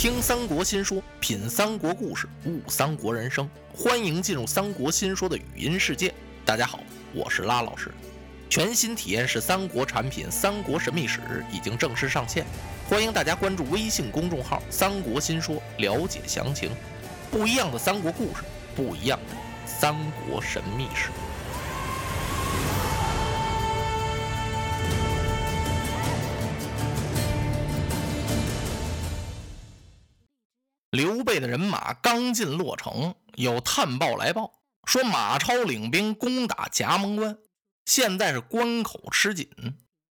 听三国新说，品三国故事，悟三国人生。欢迎进入三国新说的语音世界。大家好，我是拉老师。全新体验式三国产品《三国神秘史》已经正式上线，欢迎大家关注微信公众号“三国新说”了解详情。不一样的三国故事，不一样的三国神秘史。的人马刚进洛城，有探报来报说马超领兵攻打夹门关，现在是关口吃紧。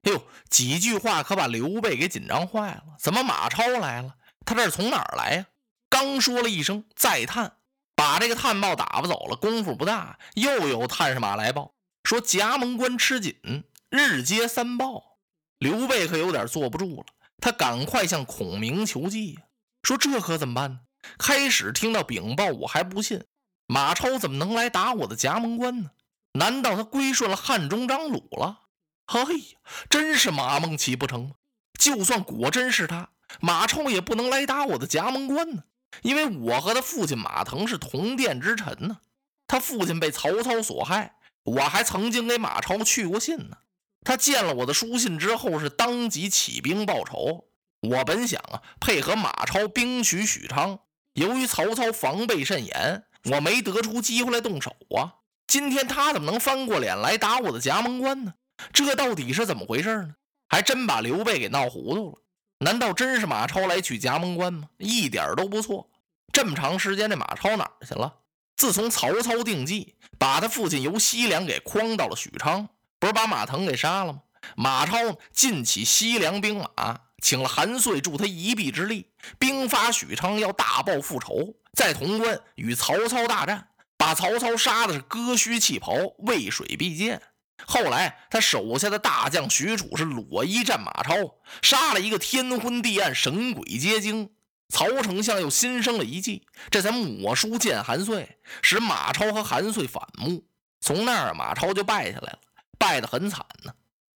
哎呦，几句话可把刘备给紧张坏了。怎么马超来了？他这是从哪儿来呀？刚说了一声再探，把这个探报打发走了。功夫不大，又有探视马来报说夹门关吃紧，日接三报。刘备可有点坐不住了，他赶快向孔明求计呀。说这可怎么办呢？开始听到禀报，我还不信，马超怎么能来打我的夹门关呢？难道他归顺了汉中张鲁了？哎呀，真是马孟起不成吗？就算果真是他，马超也不能来打我的夹门关呢，因为我和他父亲马腾是同殿之臣呢。他父亲被曹操所害，我还曾经给马超去过信呢。他见了我的书信之后，是当即起兵报仇。我本想啊，配合马超兵取许昌，由于曹操防备甚严，我没得出机会来动手啊。今天他怎么能翻过脸来打我的葭萌关呢？这到底是怎么回事呢？还真把刘备给闹糊涂了。难道真是马超来取葭萌关吗？一点都不错。这么长时间，这马超哪儿去了？自从曹操定计把他父亲由西凉给诓到了许昌，不是把马腾给杀了吗？马超尽起西凉兵马。请了韩遂助他一臂之力，兵发许昌，要大报复仇，在潼关与曹操大战，把曹操杀的是割须弃袍，渭水毕涧。后来他手下的大将许褚是裸衣战马超，杀了一个天昏地暗，神鬼皆惊。曹丞相又新生了一计，这才抹书见韩遂，使马超和韩遂反目。从那儿马超就败下来了，败得很惨呢。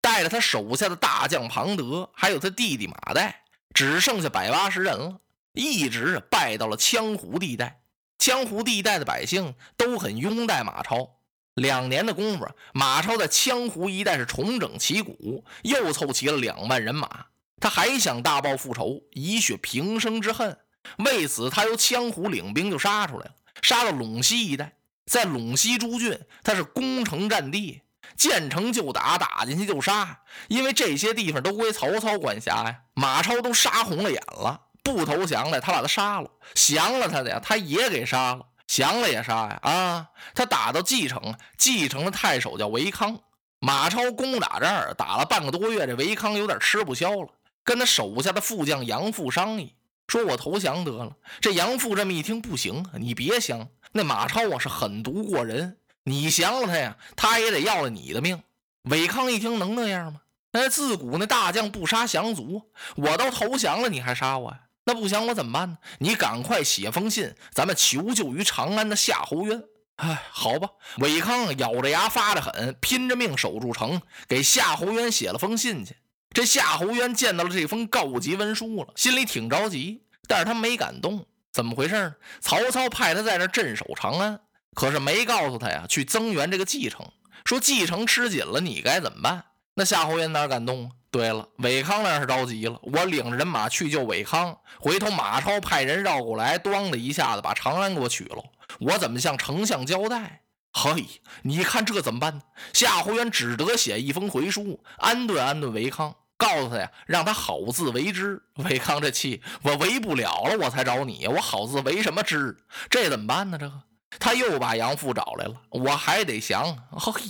带着他手下的大将庞德，还有他弟弟马岱，只剩下百八十人了，一直败到了羌湖地带。羌湖地带的百姓都很拥戴马超。两年的功夫，马超在羌湖一带是重整旗鼓，又凑齐了两万人马。他还想大报复仇，以雪平生之恨。为此，他由羌胡领兵就杀出来了，杀到陇西一带。在陇西诸郡，他是攻城占地。见城就打，打进去就杀，因为这些地方都归曹操管辖呀。马超都杀红了眼了，不投降的他把他杀了；降了他的呀，他也给杀了；降了也杀呀。啊，他打到蓟城，蓟城的太守叫韦康。马超攻打这儿，打了半个多月，这韦康有点吃不消了，跟他手下的副将杨阜商议，说我投降得了。这杨阜这么一听，不行，你别降，那马超啊是狠毒过人。你降了他呀，他也得要了你的命。韦康一听，能那样吗？那自古那大将不杀降卒，我都投降了，你还杀我呀？那不降我怎么办呢？你赶快写封信，咱们求救于长安的夏侯渊。哎，好吧。韦康咬着牙发着狠，拼着命守住城，给夏侯渊写了封信去。这夏侯渊见到了这封告急文书了，心里挺着急，但是他没敢动。怎么回事呢？曹操派他在这镇守长安。可是没告诉他呀，去增援这个蓟城，说蓟城吃紧了，你该怎么办？那夏侯渊哪敢动啊？对了，韦康那是着急了，我领着人马去救韦康，回头马超派人绕过来，咣的一下子把长安给我取了，我怎么向丞相交代？嘿，你看这怎么办呢？夏侯渊只得写一封回书，安顿安顿韦康，告诉他呀，让他好自为之。韦康这气，我为不了了，我才找你，我好自为什么之？这怎么办呢？这个。他又把杨阜找来了，我还得降。嘿，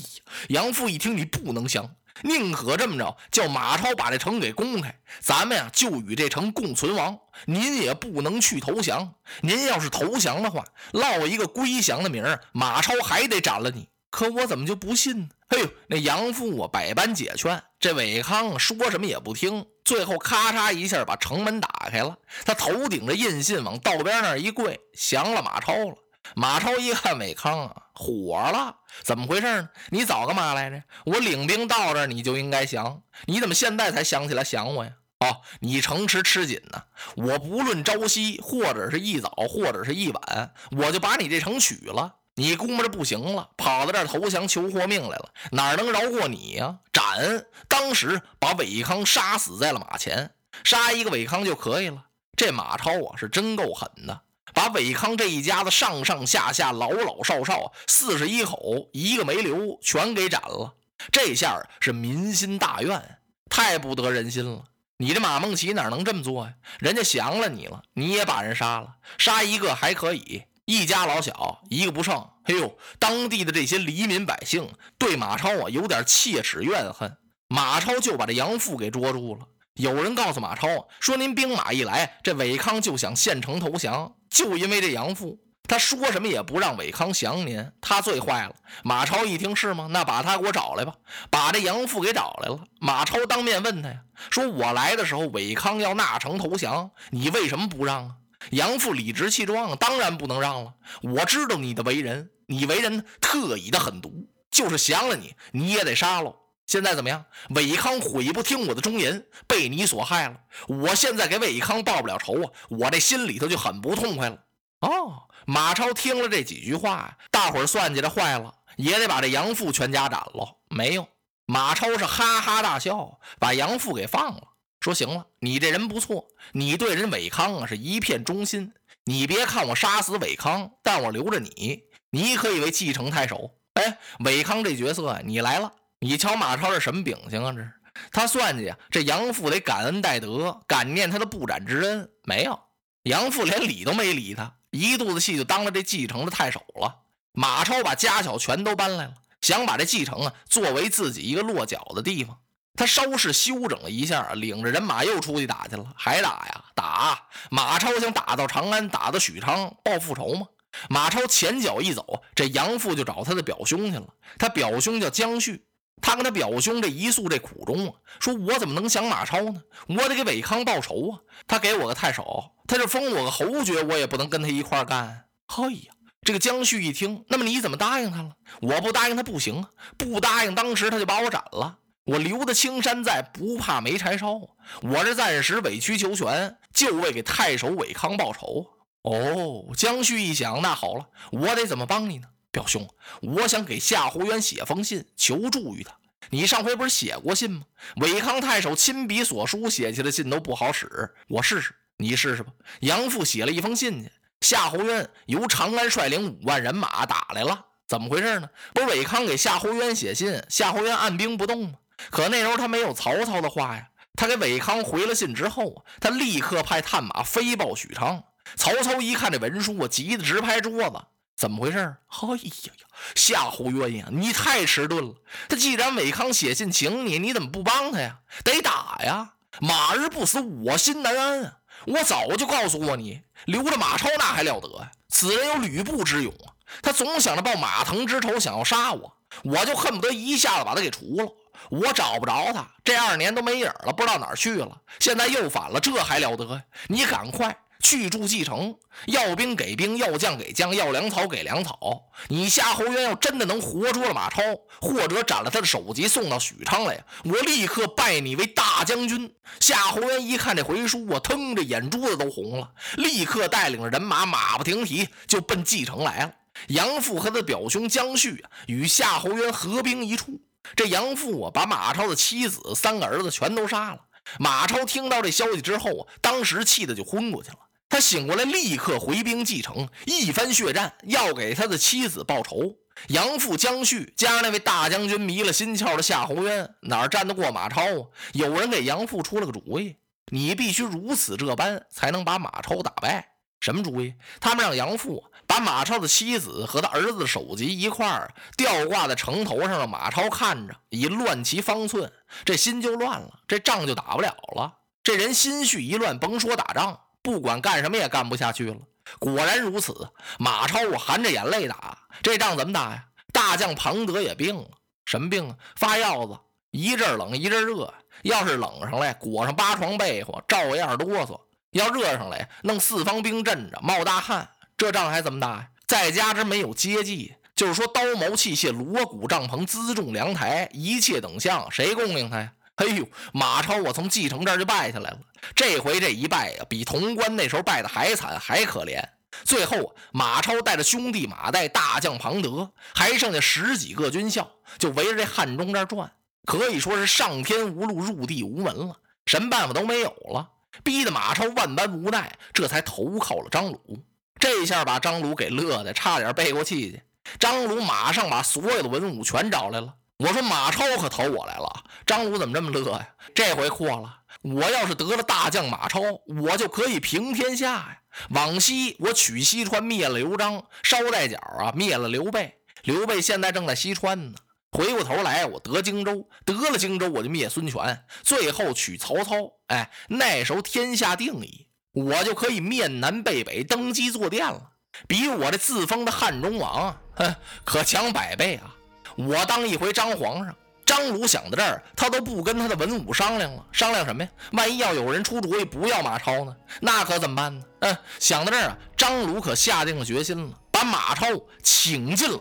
杨阜一听，你不能降，宁可这么着，叫马超把这城给攻开，咱们呀就与这城共存亡。您也不能去投降，您要是投降的话，落一个归降的名儿，马超还得斩了你。可我怎么就不信呢？哎呦，那杨阜啊，百般解劝，这韦康说什么也不听，最后咔嚓一下把城门打开了，他头顶着印信往道边那儿一跪，降了马超了。马超一看韦康啊，火了，怎么回事呢？你早干嘛来着？我领兵到这，你就应该降，你怎么现在才想起来降我呀？哦，你城池吃紧呢，我不论朝夕，或者是一早，或者是一晚，我就把你这城取了。你估摸着不行了，跑到这投降求活命来了，哪能饶过你呀？斩！当时把韦康杀死在了马前，杀一个韦康就可以了。这马超啊，是真够狠的，把韦康这一家子上上下下、老老少少四十一口一个没留，全给斩了。这下是民心大怨，太不得人心了。你这马孟起哪能这么做呀？人家降了你了，你也把人杀了，杀一个还可以。一家老小一个不剩，哎呦，当地的这些黎民百姓对马超啊有点切齿怨恨。马超就把这杨阜给捉住了。有人告诉马超说：“您兵马一来，这韦康就想献城投降，就因为这杨阜，他说什么也不让韦康降您，他最坏了。”马超一听是吗？那把他给我找来吧。把这杨阜给找来了。马超当面问他呀：“说我来的时候，韦康要纳城投降，你为什么不让啊？”杨阜理直气壮，当然不能让了。我知道你的为人，你为人特以的狠毒，就是降了你，你也得杀喽。现在怎么样？韦康悔不听我的忠言，被你所害了。我现在给韦康报不了仇啊，我这心里头就很不痛快了。哦，马超听了这几句话，大伙儿算计着坏了，也得把这杨阜全家斩了。没有，马超是哈哈大笑，把杨阜给放了。说行了，你这人不错，你对人韦康啊是一片忠心。你别看我杀死韦康，但我留着你，你可以为继承太守。哎，韦康这角色，你来了，你瞧马超是什么秉性啊？这是他算计啊，这杨阜得感恩戴德，感念他的不斩之恩。没有，杨阜连理都没理他，一肚子气就当了这继承的太守了。马超把家小全都搬来了，想把这继承啊作为自己一个落脚的地方。他稍事休整了一下，领着人马又出去打去了。还打呀？打！马超想打到长安，打到许昌报复仇吗？马超前脚一走，这杨阜就找他的表兄去了。他表兄叫姜旭，他跟他表兄这一诉这苦衷啊，说我怎么能降马超呢？我得给韦康报仇啊！他给我个太守，他就封我个侯爵，我也不能跟他一块干。嘿呀，这个姜旭一听，那么你怎么答应他了？我不答应他不行啊！不答应，当时他就把我斩了。我留的青山在，不怕没柴烧。我这暂时委曲求全，就为给太守韦康报仇。哦，江旭一想，那好了，我得怎么帮你呢？表兄，我想给夏侯渊写封信，求助于他。你上回不是写过信吗？韦康太守亲笔所书写下的信都不好使，我试试，你试试吧。杨阜写了一封信去，夏侯渊由长安率领五万人马打来了，怎么回事呢？不是韦康给夏侯渊写信，夏侯渊按兵不动吗？可那时候他没有曹操的话呀，他给韦康回了信之后啊，他立刻派探马飞报许昌。曹操一看这文书啊，急得直拍桌子，怎么回事？哎呀呀，夏侯渊呀，你太迟钝了！他既然韦康写信请你，你怎么不帮他呀？得打呀！马儿不死，我心难安啊！我早就告诉过你，留着马超那还了得呀？此人有吕布之勇啊，他总想着报马腾之仇，想要杀我，我就恨不得一下子把他给除了。我找不着他，这二年都没影了，不知道哪儿去了。现在又反了，这还了得呀？你赶快去驻蓟城，要兵给兵，要将给将，要粮草给粮草。你夏侯渊要真的能活捉了马超，或者斩了他的首级送到许昌来，我立刻拜你为大将军。夏侯渊一看这回书啊，腾这眼珠子都红了，立刻带领着人马，马不停蹄就奔蓟城来了。杨阜和他的表兄姜旭啊，与夏侯渊合兵一处。这杨阜啊，把马超的妻子、三个儿子全都杀了。马超听到这消息之后啊，当时气得就昏过去了。他醒过来，立刻回兵继承，一番血战，要给他的妻子报仇。杨阜、姜旭加那位大将军迷了心窍的夏侯渊，哪战得过马超啊？有人给杨阜出了个主意：你必须如此这般，才能把马超打败。什么主意？他们让杨阜把马超的妻子和他儿子的首级一块儿吊挂在城头上，让马超看着，以乱其方寸。这心就乱了，这仗就打不了了。这人心绪一乱，甭说打仗，不管干什么也干不下去了。果然如此，马超我含着眼泪打这仗，怎么打呀？大将庞德也病了，什么病啊？发药子，一阵冷一阵热。要是冷上来，裹上八床被窝，照样哆嗦。要热上来，弄四方兵镇着，冒大汗，这仗还怎么打呀？再加之没有接济，就是说刀矛器械、锣鼓帐篷、辎重粮台，一切等项，谁供应他呀？哎呦，马超我从继承这儿就败下来了。这回这一败呀，比潼关那时候败的还惨还可怜。最后，马超带着兄弟马岱、大将庞德，还剩下十几个军校，就围着这汉中这儿转，可以说是上天无路，入地无门了，什么办法都没有了。逼得马超万般无奈，这才投靠了张鲁。这下把张鲁给乐的，差点背过气去。张鲁马上把所有的文武全找来了。我说马超可投我来了。张鲁怎么这么乐呀？这回阔了。我要是得了大将马超，我就可以平天下呀。往昔我取西川，灭了刘璋；捎带脚啊，灭了刘备。刘备现在正在西川呢。回过头来，我得荆州，得了荆州，我就灭孙权，最后取曹操。哎，那时候天下定矣，我就可以面南背北登基坐殿了。比我这自封的汉中王，哼，可强百倍啊！我当一回张皇上。张鲁想到这儿，他都不跟他的文武商量了，商量什么呀？万一要有人出主意不要马超呢？那可怎么办呢？嗯，想到这儿啊，张鲁可下定了决心了，把马超请进了。